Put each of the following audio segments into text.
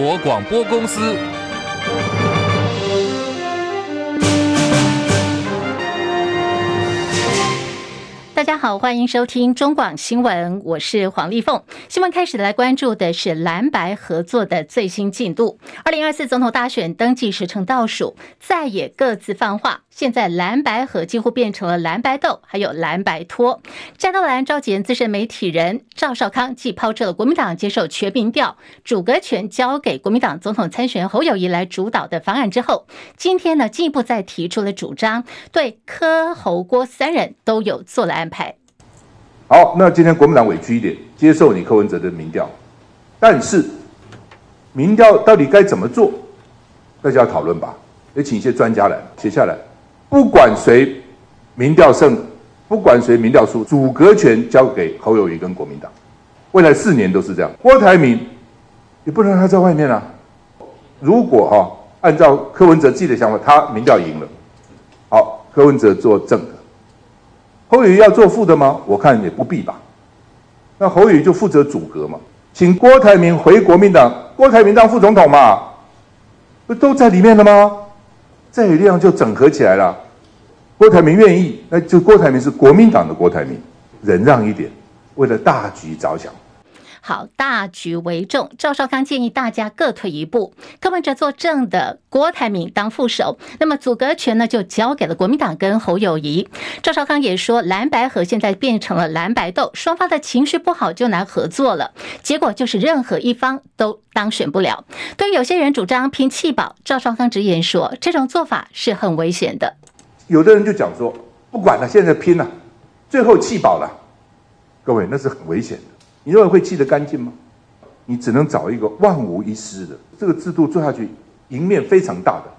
国广播公司。大家好，欢迎收听中广新闻，我是黄丽凤。新闻开始来关注的是蓝白合作的最新进度。二零二四总统大选登记时程倒数，再也各自放话。现在蓝白河几乎变成了蓝白斗，还有蓝白拖。战斗蓝召集人资深媒体人赵少康既抛出了国民党接受全民调，组阁权交给国民党总统参选侯友宜来主导的方案之后，今天呢进一步再提出了主张，对柯侯郭三人都有做了安排。好，那今天国民党委屈一点，接受你柯文哲的民调，但是民调到底该怎么做，大家要讨论吧，也请一些专家来写下来。不管谁民调胜，不管谁民调输，组阁权交给侯友宜跟国民党，未来四年都是这样。郭台铭也不能让他在外面啊。如果哈、按照柯文哲自己的想法，他民调赢了，好，柯文哲做正的，侯友宜要做副的吗？我看也不必吧。那侯友宜就负责组阁嘛，请郭台铭回国民党，郭台铭当副总统嘛，不都在里面了吗？再有力量就整合起来了。郭台铭愿意，那就郭台铭是国民党的郭台铭，忍让一点，为了大局着想。好，大局为重。赵少康建议大家各退一步，柯文哲做正的，郭台铭当副手，那么组阁权呢就交给了国民党跟侯友谊。赵少康也说，蓝白河现在变成了蓝白斗，双方的情绪不好就难合作了，结果就是任何一方都当选不了。对于有些人主张拼弃保，赵少康直言说，这种做法是很危险的。有的人就讲说，不管了，现在拼了，最后弃保了，各位那是很危险的。你认为会记得干净吗？你只能找一个万无一失的这个制度做下去，赢面非常大的。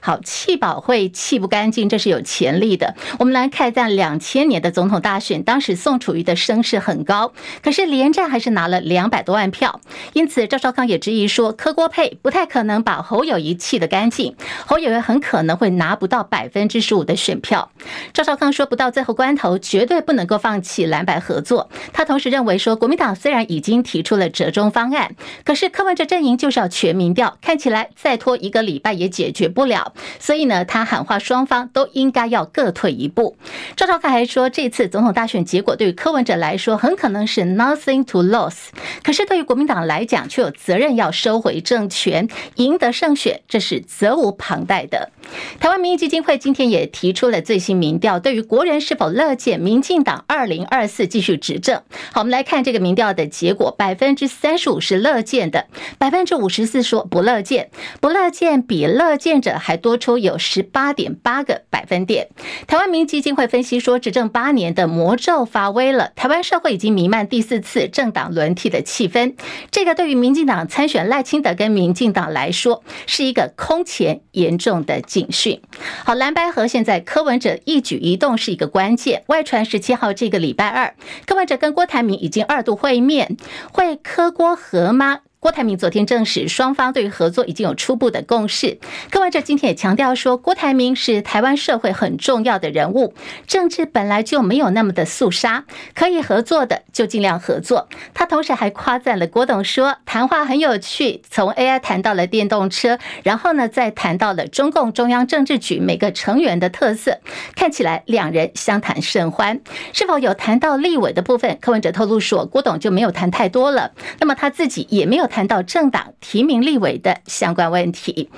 好，弃保会弃不干净，这是有潜力的。我们来看，在两千年的总统大选，当时宋楚瑜的声势很高，可是连战还是拿了两百多万票。因此，赵少康也质疑说，柯郭配不太可能把侯友谊弃得干净，侯友谊很可能会拿不到百分之十五的选票。赵少康说，不到最后关头，绝对不能够放弃蓝白合作。他同时认为说，国民党虽然已经提出了折中方案，可是柯文哲阵营就是要全民调，看起来再拖一个礼拜也解决不了。所以呢，他喊话双方都应该要各退一步。赵少康还说，这次总统大选结果对于柯文哲来说很可能是 nothing to lose，可是对于国民党来讲却有责任要收回政权，赢得胜选，这是责无旁贷的。台湾民意基金会今天也提出了最新民调，对于国人是否乐见民进党二零二四继续执政？好，我们来看这个民调的结果，百分之三十五是乐见的，百分之五十四说不乐见，不乐见比乐见者还多出有十八点八个百分点。台湾民基金会分析说，执政八年的魔咒发威了，台湾社会已经弥漫第四次政党轮替的气氛。这个对于民进党参选赖清德跟民进党来说，是一个空前严重的警讯。好，蓝白合现在柯文哲一举一动是一个关键。外传十七号这个礼拜二，柯文哲跟郭台铭已经二度会面，会柯郭合吗？郭台铭昨天证实，双方对于合作已经有初步的共识。柯文哲今天也强调说，郭台铭是台湾社会很重要的人物，政治本来就没有那么的肃杀，可以合作的就尽量合作。他同时还夸赞了郭董，说谈话很有趣，从 AI 谈到了电动车，然后呢再谈到了中共中央政治局每个成员的特色，看起来两人相谈甚欢。是否有谈到立委的部分？柯文哲透露说，郭董就没有谈太多了。那么他自己也没有谈。到政党提名立委的相关问题，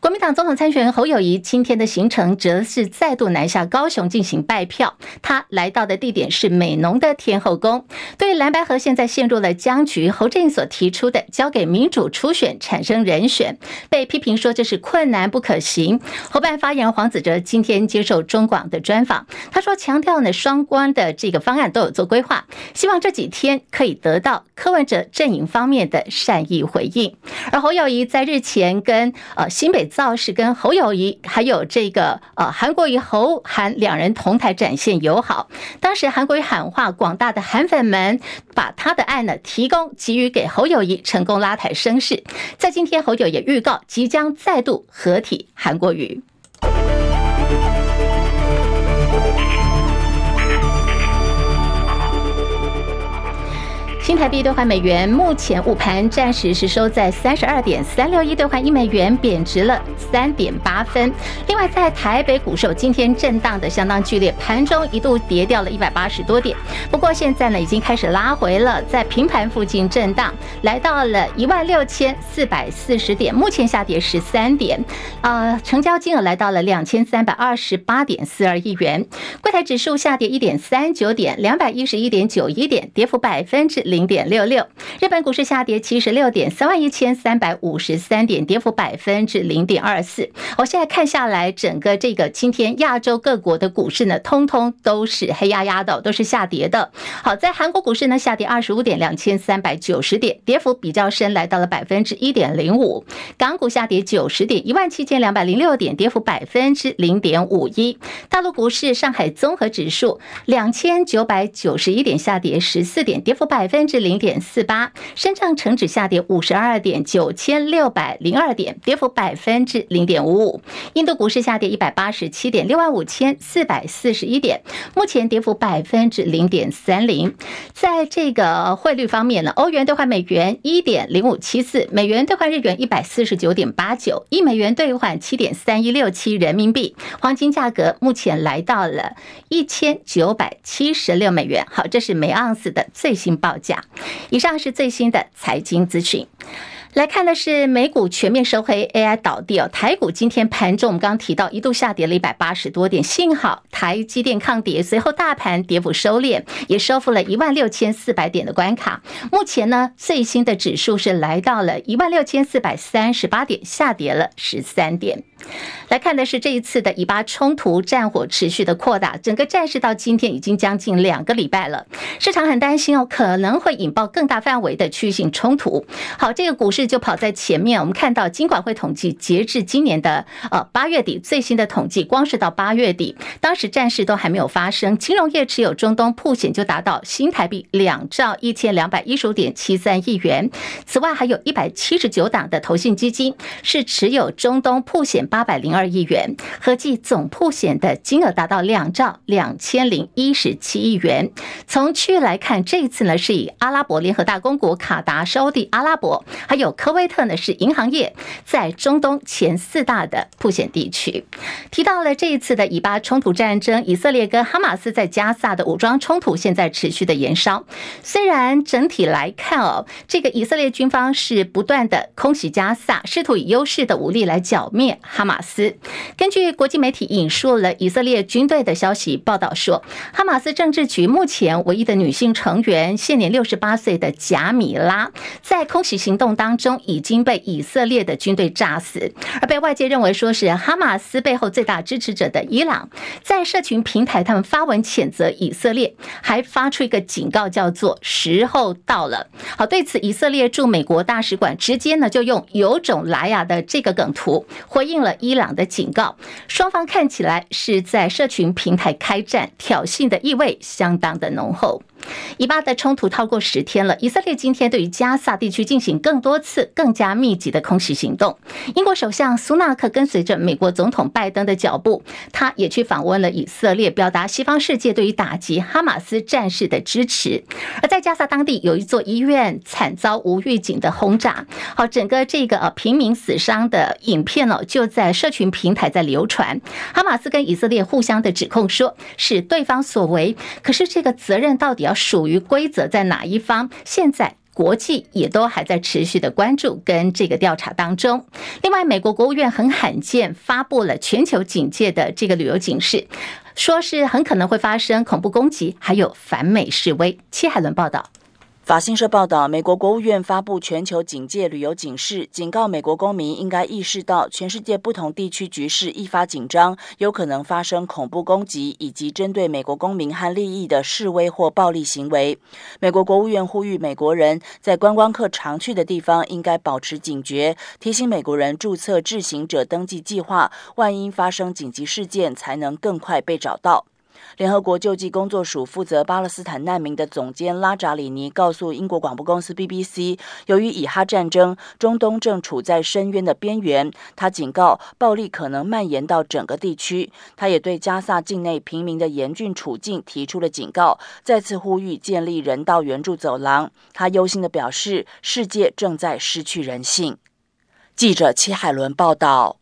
国民党总统参选人侯友谊今天的行程则是再度南下高雄进行拜票。他来到的地点是美浓的天后宫。对蓝白河现在陷入了僵局，侯振所提出的交给民主初选产生人选，被批评说这是困难不可行。侯办发言人黄子哲今天接受中广的专访，他说强调呢双关的这个方案都有做规划，希望这几天可以得到柯文哲阵营方面的善以回应，而侯友谊在日前跟呃新北造势，跟侯友谊还有这个呃韩国瑜侯韩两人同台展现友好。当时韩国瑜喊话广大的韩粉们，把他的爱呢提供给予给侯友谊，成功拉抬声势。在今天，侯友也预告即将再度合体韩国瑜。台币兑换美元目前午盘暂时是收在三十二点三六一兑换一美元，贬值了三点八分。另外，在台北股市今天震荡的相当剧烈，盘中一度跌掉了一百八十多点，不过现在呢已经开始拉回了，在平盘附近震荡，来到了一万六千四百四十点，目前下跌十三点，呃，成交金额来到了两千三百二十八点四二亿元。柜台指数下跌一点三九点，两百一十一点九一点，跌幅百分之零点点六六，日本股市下跌七十六点，三万一千三百五十三点，跌幅百分之零点二四。我现在看下来，整个这个今天亚洲各国的股市呢，通通都是黑压压的，都是下跌的。好，在韩国股市呢，下跌二十五点，两千三百九十点，跌幅比较深，来到了百分之一点零五。港股下跌九十点，一万七千两百零六点，跌幅百分之零点五一。大陆股市，上海综合指数两千九百九十一点，下跌十四点，跌幅百分。分之零点四八，深圳成指下跌五十二点九千六百零二点，跌幅百分之零点五五。印度股市下跌一百八十七点六万五千四百四十一点，目前跌幅百分之零点三零。在这个汇率方面呢，欧元兑换美元一点零五七四，美元兑换日元一百四十九点八九，一美元兑换七点三一六七人民币。黄金价格目前来到了一千九百七十六美元。好，这是每盎司的最新报价。以上是最新的财经资讯。来看的是美股全面收黑，AI 倒地哦。台股今天盘中，我们刚刚提到一度下跌了一百八十多点，幸好台积电抗跌，随后大盘跌幅收敛，也收复了一万六千四百点的关卡。目前呢，最新的指数是来到了一万六千四百三十八点，下跌了十三点。来看的是这一次的以巴冲突战火持续的扩大，整个战事到今天已经将近两个礼拜了，市场很担心哦，可能会引爆更大范围的区域性冲突。好，这个股市就跑在前面。我们看到金管会统计，截至今年的呃八月底最新的统计，光是到八月底，当时战事都还没有发生，金融业持有中东曝险就达到新台币两兆一千两百一十五点七三亿元。此外，还有一百七十九档的投信基金是持有中东曝险。八百零二亿元，合计总曝险的金额达到两兆两千零一十七亿元。从区域来看，这一次呢是以阿拉伯联合大公国、卡达、沙地阿拉伯，还有科威特呢是银行业在中东前四大的曝险地区。提到了这一次的以巴冲突战争，以色列跟哈马斯在加萨的武装冲突现在持续的延烧。虽然整体来看哦，这个以色列军方是不断的空袭加萨，试图以优势的武力来剿灭哈。马斯根据国际媒体引述了以色列军队的消息报道说，哈马斯政治局目前唯一的女性成员，现年六十八岁的贾米拉，在空袭行动当中已经被以色列的军队炸死，而被外界认为说是哈马斯背后最大支持者的伊朗，在社群平台他们发文谴责以色列，还发出一个警告，叫做“时候到了”。好，对此，以色列驻美国大使馆直接呢就用“有种来呀”的这个梗图回应了。伊朗的警告，双方看起来是在社群平台开战，挑衅的意味相当的浓厚。以巴的冲突超过十天了，以色列今天对于加萨地区进行更多次、更加密集的空袭行动。英国首相苏纳克跟随着美国总统拜登的脚步，他也去访问了以色列，表达西方世界对于打击哈马斯战士的支持。而在加萨当地有一座医院惨遭无预警的轰炸，好，整个这个呃平民死伤的影片哦，就在社群平台在流传。哈马斯跟以色列互相的指控说是对方所为，可是这个责任到底要？属于规则在哪一方？现在国际也都还在持续的关注跟这个调查当中。另外，美国国务院很罕见发布了全球警戒的这个旅游警示，说是很可能会发生恐怖攻击，还有反美示威。戚海伦报道。法新社报道，美国国务院发布全球警戒旅游警示，警告美国公民应该意识到全世界不同地区局势愈发紧张，有可能发生恐怖攻击以及针对美国公民和利益的示威或暴力行为。美国国务院呼吁美国人在观光客常去的地方应该保持警觉，提醒美国人注册智行者登记计划，万一发生紧急事件才能更快被找到。联合国救济工作署负责巴勒斯坦难民的总监拉扎里尼告诉英国广播公司 BBC，由于以哈战争，中东正处在深渊的边缘。他警告，暴力可能蔓延到整个地区。他也对加萨境内平民的严峻处境提出了警告，再次呼吁建立人道援助走廊。他忧心地表示，世界正在失去人性。记者齐海伦报道。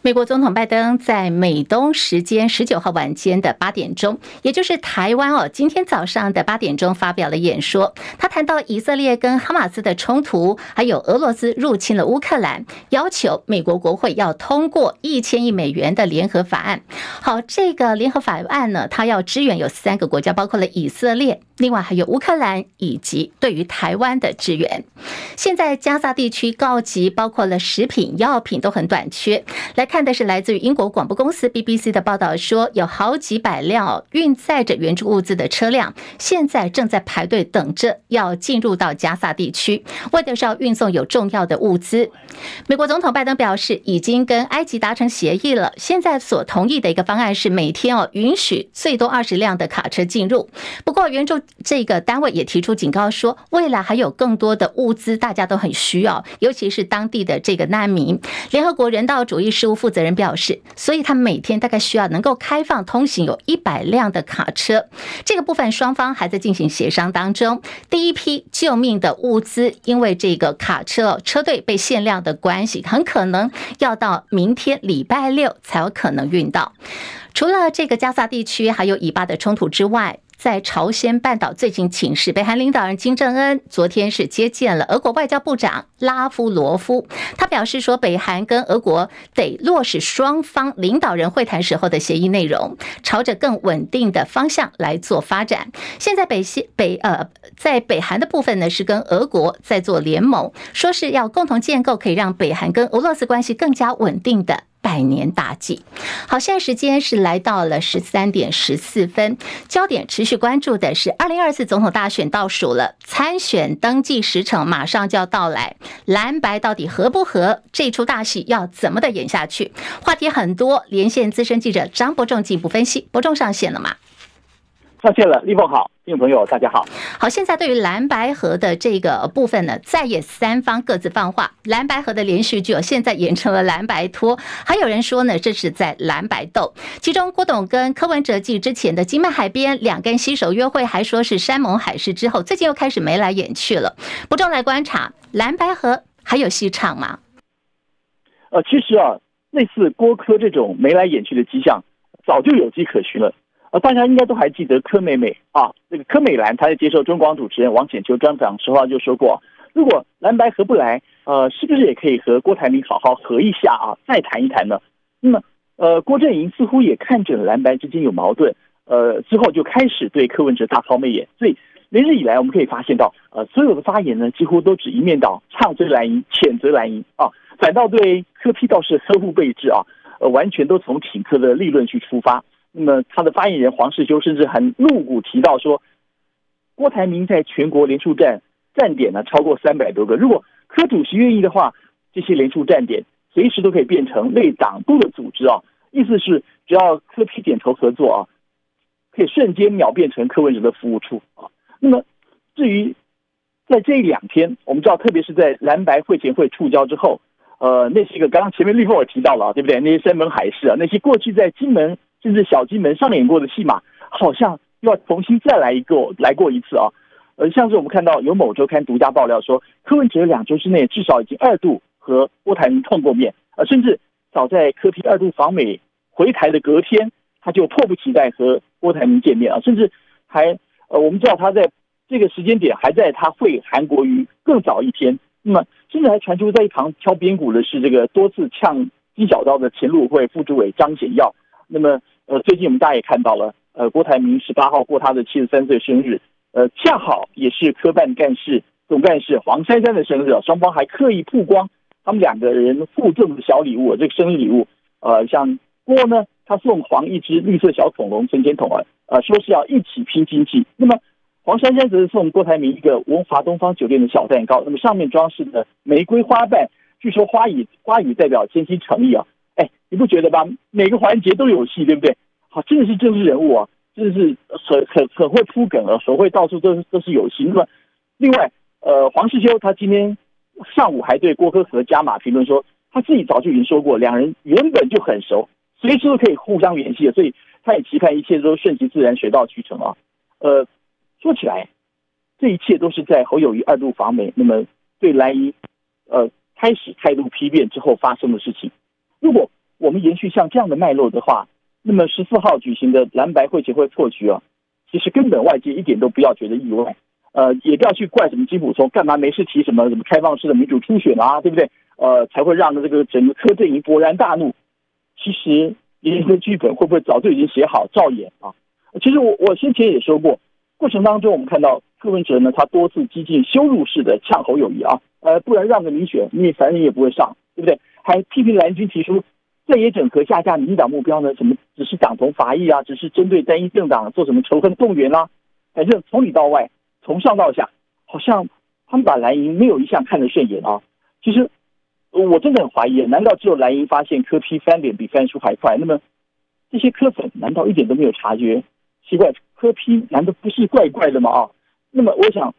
美国总统拜登在美东时间十九号晚间的八点钟，也就是台湾哦，今天早上的八点钟发表了演说。他谈到以色列跟哈马斯的冲突，还有俄罗斯入侵了乌克兰，要求美国国会要通过一千亿美元的联合法案。好，这个联合法案呢，他要支援有三个国家，包括了以色列。另外还有乌克兰以及对于台湾的支援。现在加萨地区告急，包括了食品、药品都很短缺。来看的是来自于英国广播公司 BBC 的报道，说有好几百辆运载着援助物资的车辆，现在正在排队等着要进入到加萨地区，为的是要运送有重要的物资。美国总统拜登表示，已经跟埃及达成协议了，现在所同意的一个方案是每天哦允许最多二十辆的卡车进入。不过援助。这个单位也提出警告说，未来还有更多的物资，大家都很需要，尤其是当地的这个难民。联合国人道主义事务负责人表示，所以他每天大概需要能够开放通行有一百辆的卡车。这个部分双方还在进行协商当中。第一批救命的物资，因为这个卡车车队被限量的关系，很可能要到明天礼拜六才有可能运到。除了这个加萨地区还有以巴的冲突之外，在朝鲜半岛最近请示，北韩领导人金正恩昨天是接见了俄国外交部长拉夫罗夫。他表示说，北韩跟俄国得落实双方领导人会谈时候的协议内容，朝着更稳定的方向来做发展。现在北西北呃，在北韩的部分呢，是跟俄国在做联盟，说是要共同建构可以让北韩跟俄罗斯关系更加稳定的。百年大计。好，现在时间是来到了十三点十四分，焦点持续关注的是二零二四总统大选倒数了，参选登记时程马上就要到来，蓝白到底合不合？这出大戏要怎么的演下去？话题很多，连线资深记者张伯仲进一步分析。伯仲上线了吗？上线了，立峰好。听众朋友，大家好。好，现在对于蓝白河的这个部分呢，在野三方各自放话，蓝白河的连续剧哦，现在演成了蓝白拖。还有人说呢，这是在蓝白斗。其中，郭董跟柯文哲继之前的金门海边两个人携手约会，还说是山盟海誓之后，最近又开始眉来眼去了。不重来观察，蓝白河还有戏唱吗？呃，其实啊，类似郭柯这种眉来眼去的迹象，早就有迹可循了。呃，大家应该都还记得柯美美啊，这个柯美兰，她在接受中广主持人王浅秋专访时候就说过，如果蓝白合不来，呃，是不是也可以和郭台铭好好合一下啊，再谈一谈呢？那么，呃，郭阵营似乎也看准了蓝白之间有矛盾，呃，之后就开始对柯文哲大抛媚眼，所以连日以来我们可以发现到，呃，所有的发言呢，几乎都只一面倒，唱衰蓝营，谴责蓝营啊，反倒对柯批倒是呵护备至啊，呃，完全都从挺柯的立论去出发。那么，他的发言人黄世修甚至很露骨提到说，郭台铭在全国连署站站点呢超过三百多个，如果柯主席愿意的话，这些连署站点随时都可以变成类党部的组织啊。意思是，只要柯批点头合作啊，可以瞬间秒变成柯文哲的服务处啊。那么，至于在这两天，我们知道，特别是在蓝白会前会触礁之后，呃，那些个刚刚前面立峰也提到了，对不对？那些山盟海誓啊，那些过去在金门。甚至小金门上演过的戏码，好像又要重新再来一个，来过一次啊！呃，像是我们看到有某周刊独家爆料说，柯文哲两周之内至少已经二度和郭台铭碰过面，呃，甚至早在柯 P 二度访美回台的隔天，他就迫不及待和郭台铭见面啊，甚至还呃，我们知道他在这个时间点还在他会韩国瑜更早一天，那么甚至还传出在一旁敲边鼓的是这个多次呛金小刀的前路会副主委张显耀。那么，呃，最近我们大家也看到了，呃，郭台铭十八号过他的七十三岁生日，呃，恰好也是科办干事总干事黄珊珊的生日，双方还刻意曝光他们两个人互赠的小礼物，这个生日礼物，呃，像郭呢，他送黄一只绿色小恐龙存钱筒啊，呃，说是要一起拼经济。那么黄珊珊则是送郭台铭一个文华东方酒店的小蛋糕，那么上面装饰的玫瑰花瓣，据说花语花语代表真心诚意啊。哎，你不觉得吧？每个环节都有戏，对不对？好，真的是政治人物啊，真的是很很很会铺梗啊，所会到处都是都是有心。那么，另外，呃，黄世修他今天上午还对郭科和加码评论说，他自己早就已经说过，两人原本就很熟，随时都可以互相联系的，所以他也期盼一切都顺其自然，水到渠成啊。呃，说起来，这一切都是在侯友谊二度访美，那么对蓝营呃开始态度丕变之后发生的事情。如果我们延续像这样的脉络的话，那么十四号举行的蓝白会前会破局啊，其实根本外界一点都不要觉得意外，呃，也不要去怪什么金溥聪干嘛没事提什么什么开放式的民主初选啊，对不对？呃，才会让这个整个柯阵营勃然大怒。其实连个剧本会不会早就已经写好照演啊？其实我我先前也说过，过程当中我们看到柯文哲呢，他多次激进羞辱式的呛侯友谊啊，呃，不然让个民选，你反正你也不会上，对不对？还批评蓝军提出在野整合下架民进党目标呢，什么只是党同伐异啊，只是针对单一政党做什么仇恨动员啊？反正从里到外，从上到下，好像他们把蓝营没有一项看得顺眼啊。其实我真的很怀疑，难道只有蓝营发现柯 P 翻脸比翻书还快？那么这些柯粉难道一点都没有察觉？奇怪，柯 P 难道不是怪怪的吗？啊，那么我想，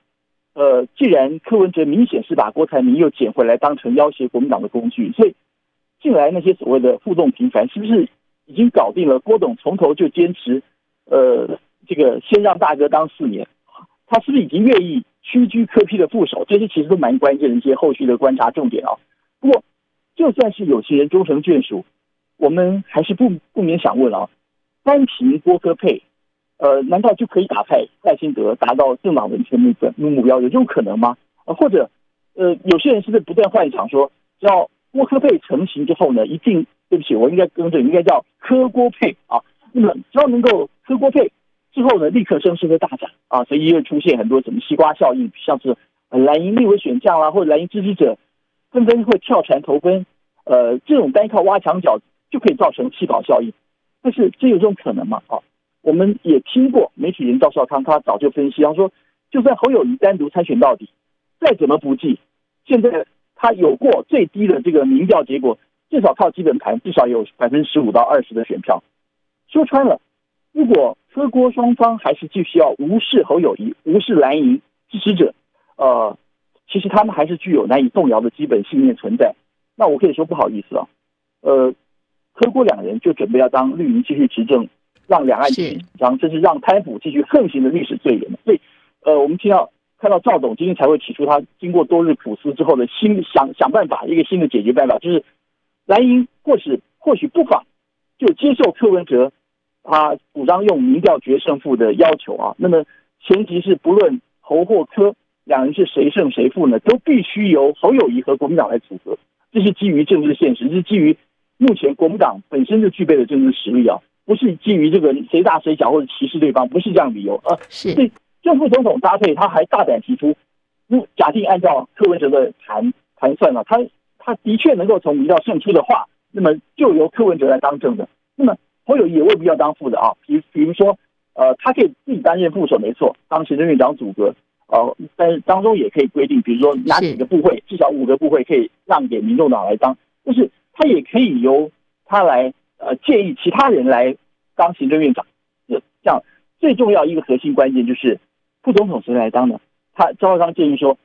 呃，既然柯文哲明显是把郭台铭又捡回来当成要挟国民党的工具，所以近来那些所谓的互动频繁，是不是已经搞定了？郭董从头就坚持，呃，这个先让大哥当四年，他是不是已经愿意屈居柯 P 的副手？这些其实都蛮关键的一些后续的观察重点啊。不过，就算是有情人终成眷属，我们还是不不免想问啊，单凭郭柯配。呃，难道就可以打败赖清德，达到政党文宣目标目标？有这种可能吗？呃，或者，呃，有些人是不是不断幻想说，只要郭科佩成型之后呢，一定对不起，我应该更正，应该叫科郭配啊。那么只要能够科郭配之后呢，立刻声势会大涨啊，所以也会出现很多什么西瓜效应，像是蓝营立委选将啦，或者蓝营支持者纷纷会跳船投奔，呃，这种单靠挖墙脚就可以造成弃保效应。但是这有这种可能吗？啊？我们也听过媒体人赵少康，他早就分析，他说，就算侯友谊单独参选到底，再怎么不济，现在他有过最低的这个民调结果，至少靠基本盘，至少有百分之十五到二十的选票。说穿了，如果柯郭双方还是继续要无视侯友谊，无视蓝营支持者，呃，其实他们还是具有难以动摇的基本信念存在。那我可以说不好意思啊，呃，柯郭两人就准备要当绿营继续执政。让两岸紧张，这是让贪腐继续横行的历史罪人。所以，呃，我们听到看到赵董今天才会提出他经过多日苦思之后的新想想办法，一个新的解决办法，就是蓝营或许或许不妨就接受柯文哲他主张用民调决胜负的要求啊。那么前提是不论侯或柯两人是谁胜谁负呢，都必须由侯友谊和国民党来组合。这是基于政治现实，这是基于目前国民党本身就具备的政治实力啊。不是基于这个谁大谁小或者歧视对方，不是这样理由啊。是对正副总统搭配，他还大胆提出，如假定按照柯文哲的盘盘算呢，他他的确能够从民调胜出的话，那么就由柯文哲来当正的。那么侯友宜也未必要当副的啊。比比如说，呃，他可以自己担任副手，没错，当行政院长组阁，呃，但是当中也可以规定，比如说哪几个部会，至少五个部会可以让给民众党来当，就是他也可以由他来。呃，建议其他人来当行政院长，这样最重要一个核心关键就是副总统谁来当呢？他赵少康建议说，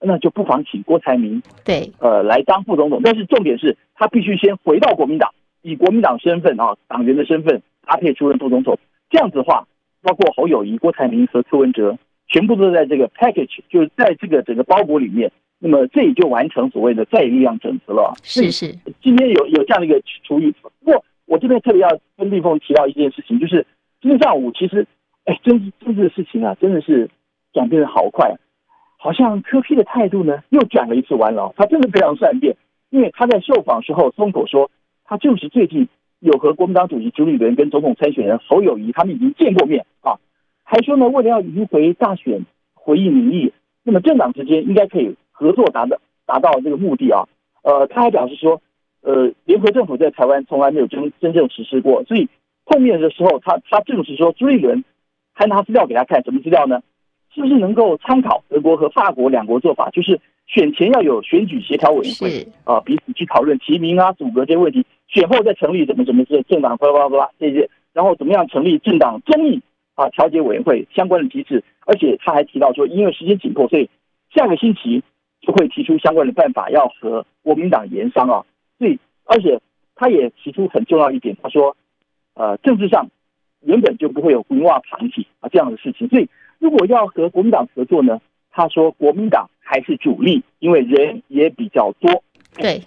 那就不妨请郭台铭对，呃，来当副总统。但是重点是他必须先回到国民党，以国民党身份啊，党员的身份搭配出任副总统。这样子的话，包括侯友谊、郭台铭和柯文哲，全部都在这个 package，就是在这个整个包裹里面。那么这也就完成所谓的在野力量整合了。是是，今天有有这样的一个厨艺，不过。我这边特别要跟立峰提到一件事情，就是今天上午其实，哎，真真的事情啊，真的是转变的好快，好像柯 P 的态度呢又转了一次弯了。他真的非常善变，因为他在受访时候松口说，他就是最近有和国民党主席朱立伦跟总统参选人侯友谊他们已经见过面啊，还说呢为了要赢回大选回应民意，那么政党之间应该可以合作达到达到这个目的啊。呃，他还表示说。呃，联合政府在台湾从来没有真真正实施过，所以碰面的时候，他他证实说朱立伦还拿资料给他看，什么资料呢？是不是能够参考德国和法国两国做法？就是选前要有选举协调委员会啊，彼此去讨论提名啊、组阁这些问题，选后再成立怎么怎么这政党，巴拉巴拉巴拉这些然后怎么样成立政党中立啊调解委员会相关的机制，而且他还提到说，因为时间紧迫，所以下个星期就会提出相关的办法，要和国民党研商啊。所以，而且他也提出很重要一点，他说，呃，政治上原本就不会有文化团体啊这样的事情，所以如果要和国民党合作呢，他说国民党还是主力，因为人也比较多。对，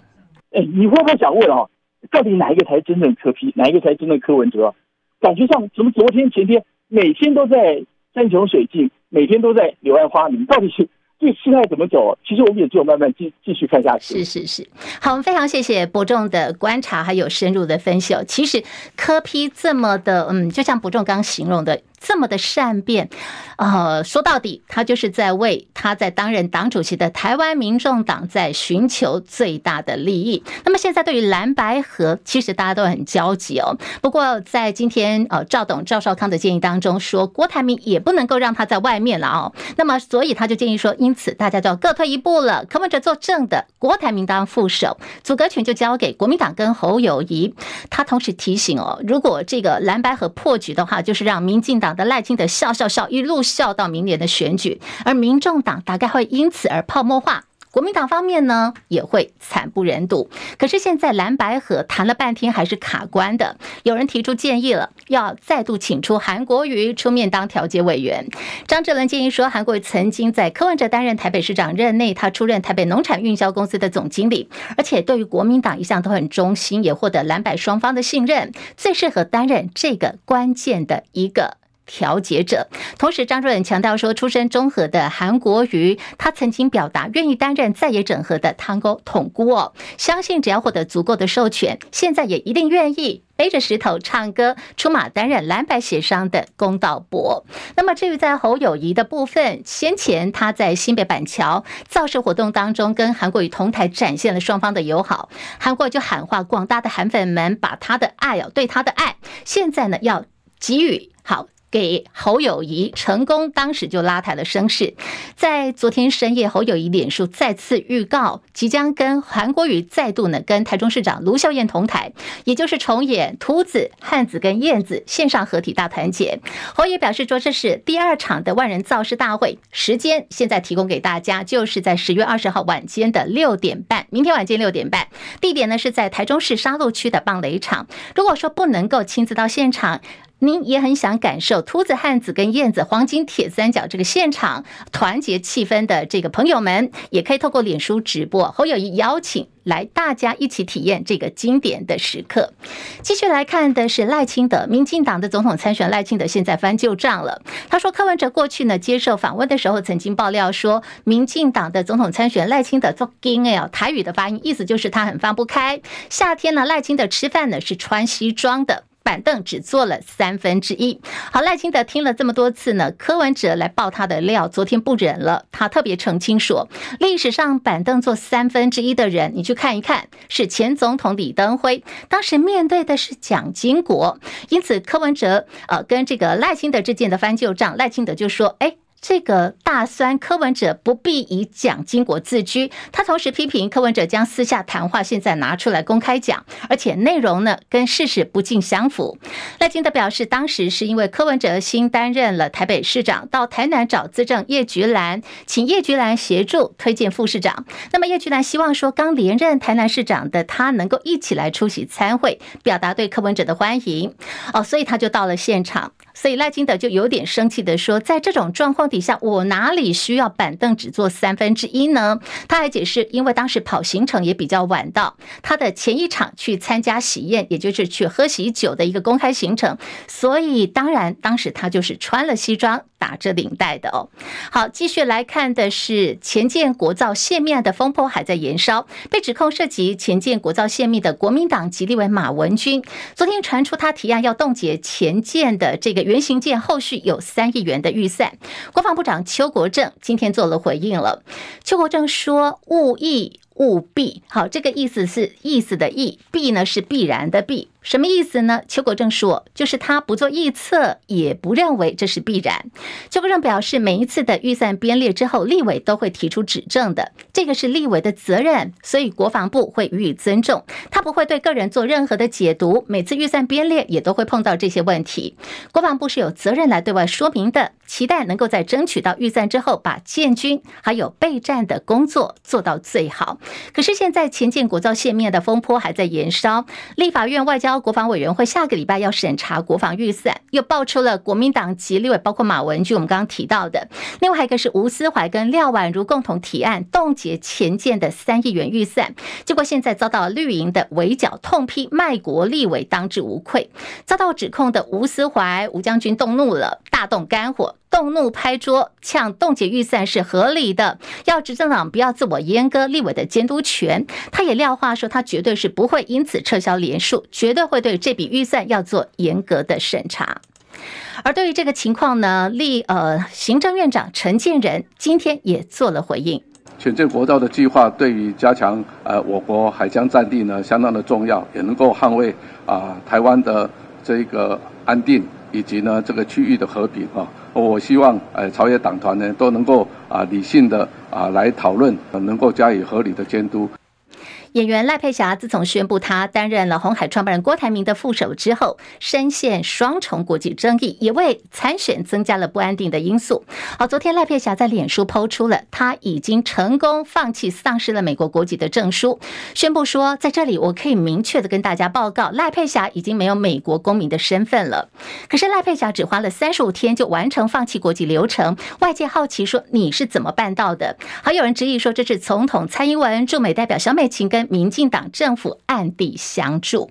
哎，你会不会想问哦？到底哪一个才是真正柯批哪一个才是真正柯文哲？感觉上怎么昨天前天每天都在山穷水尽，每天都在柳暗花明，到底是这事态怎么走？其实我们也只有慢慢继继续看下去。是是是，好，我们非常谢谢伯仲的观察还有深入的分析。其实科 P 这么的，嗯，就像伯仲刚形容的。这么的善变，呃，说到底，他就是在为他在担任党主席的台湾民众党在寻求最大的利益。那么现在对于蓝白合，其实大家都很焦急哦。不过在今天，呃，赵董赵少康的建议当中说，郭台铭也不能够让他在外面了哦。那么所以他就建议说，因此大家就要各退一步了。柯文哲做正的，郭台铭当副手，组阁权就交给国民党跟侯友谊。他同时提醒哦，如果这个蓝白合破局的话，就是让民进党。的赖清德笑笑笑，一路笑到明年的选举，而民众党大概会因此而泡沫化。国民党方面呢，也会惨不忍睹。可是现在蓝白合谈了半天还是卡关的，有人提出建议了，要再度请出韩国瑜出面当调解委员。张智伦建议说，韩国瑜曾经在柯文哲担任台北市长任内，他出任台北农产运销公司的总经理，而且对于国民党一向都很忠心，也获得蓝白双方的信任，最适合担任这个关键的一个。调解者，同时张主任强调说，出身中和的韩国瑜，他曾经表达愿意担任在野整合的汤沟统姑哦，相信只要获得足够的授权，现在也一定愿意背着石头唱歌出马担任蓝白协商的公道伯。那么至于在侯友谊的部分，先前他在新北板桥造势活动当中跟韩国瑜同台展现了双方的友好，韩国就喊话广大的韩粉们，把他的爱哦，对他的爱，现在呢要给予好。给侯友谊成功，当时就拉抬了声势。在昨天深夜，侯友谊脸书再次预告，即将跟韩国瑜再度呢跟台中市长卢秀燕同台，也就是重演秃子、汉子跟燕子线上合体大团结。侯也表示说，这是第二场的万人造势大会，时间现在提供给大家，就是在十月二十号晚间的六点半，明天晚间六点半，地点呢是在台中市沙鹿区的棒垒场。如果说不能够亲自到现场，您也很想感受秃子、汉子跟燕子黄金铁三角这个现场团结气氛的这个朋友们，也可以透过脸书直播。侯友宜邀请来大家一起体验这个经典的时刻。继续来看的是赖清德，民进党的总统参选赖清德现在翻旧账了。他说柯文哲过去呢接受访问的时候，曾经爆料说，民进党的总统参选赖清德做 gay 台语的发音意思就是他很放不开。夏天呢，赖清德吃饭呢是穿西装的。板凳只坐了三分之一。好，赖清德听了这么多次呢，柯文哲来爆他的料，昨天不忍了，他特别澄清说，历史上板凳坐三分之一的人，你去看一看，是前总统李登辉，当时面对的是蒋经国，因此柯文哲呃跟这个赖清德之间的翻旧账，赖清德就说，哎。这个大酸柯文哲不必以蒋经国自居，他同时批评柯文哲将私下谈话现在拿出来公开讲，而且内容呢跟事实不尽相符。赖清德表示，当时是因为柯文哲新担任了台北市长，到台南找资政叶菊兰，请叶菊兰协助推荐副市长。那么叶菊兰希望说，刚连任台南市长的他能够一起来出席参会，表达对柯文哲的欢迎。哦，所以他就到了现场。所以赖清德就有点生气的说，在这种状况底下，我哪里需要板凳只坐三分之一呢？他还解释，因为当时跑行程也比较晚到，他的前一场去参加喜宴，也就是去喝喜酒的一个公开行程，所以当然当时他就是穿了西装。打着领带的哦，好，继续来看的是前建国造泄密案的风波还在延烧，被指控涉及前建国造泄密的国民党籍立委马文君，昨天传出他提案要冻结前建的这个原型舰，后续有三亿元的预算。国防部长邱国正今天做了回应了，邱国正说务必务必，好，这个意思是意思的意，必呢是必然的必。什么意思呢？邱国正说，就是他不做预测，也不认为这是必然。邱国正表示，每一次的预算编列之后，立委都会提出指正的，这个是立委的责任，所以国防部会予以尊重。他不会对个人做任何的解读，每次预算编列也都会碰到这些问题。国防部是有责任来对外说明的，期待能够在争取到预算之后，把建军还有备战的工作做到最好。可是现在前进国造线面的风波还在延烧，立法院外交。国防委员会下个礼拜要审查国防预算，又爆出了国民党籍立委，包括马文君，我们刚刚提到的，另外一个是吴思怀跟廖婉如共同提案冻结前建的三亿元预算，结果现在遭到绿营的围剿痛批卖国立委当之无愧，遭到指控的吴思怀吴将军动怒了，大动肝火。动怒拍桌，呛冻结预算是合理的，要执政党不要自我阉割立委的监督权。他也撂话说，他绝对是不会因此撤销连署，绝对会对这笔预算要做严格的审查。而对于这个情况呢，立呃行政院长陈建仁今天也做了回应。全建国道的计划对于加强呃我国海疆战地呢相当的重要，也能够捍卫啊、台湾的这个安定以及呢这个区域的和平啊。我希望，呃，朝野党团呢都能够啊理性的啊来讨论，能够加以合理的监督。演员赖佩霞自从宣布她担任了红海创办人郭台铭的副手之后，深陷双重国际争议，也为参选增加了不安定的因素。好，昨天赖佩霞在脸书抛出了她已经成功放弃、丧失了美国国籍的证书，宣布说，在这里我可以明确的跟大家报告，赖佩霞已经没有美国公民的身份了。可是赖佩霞只花了三十五天就完成放弃国籍流程，外界好奇说你是怎么办到的？还有人质疑说这是总统蔡英文驻美代表萧美琴跟民进党政府暗地相助。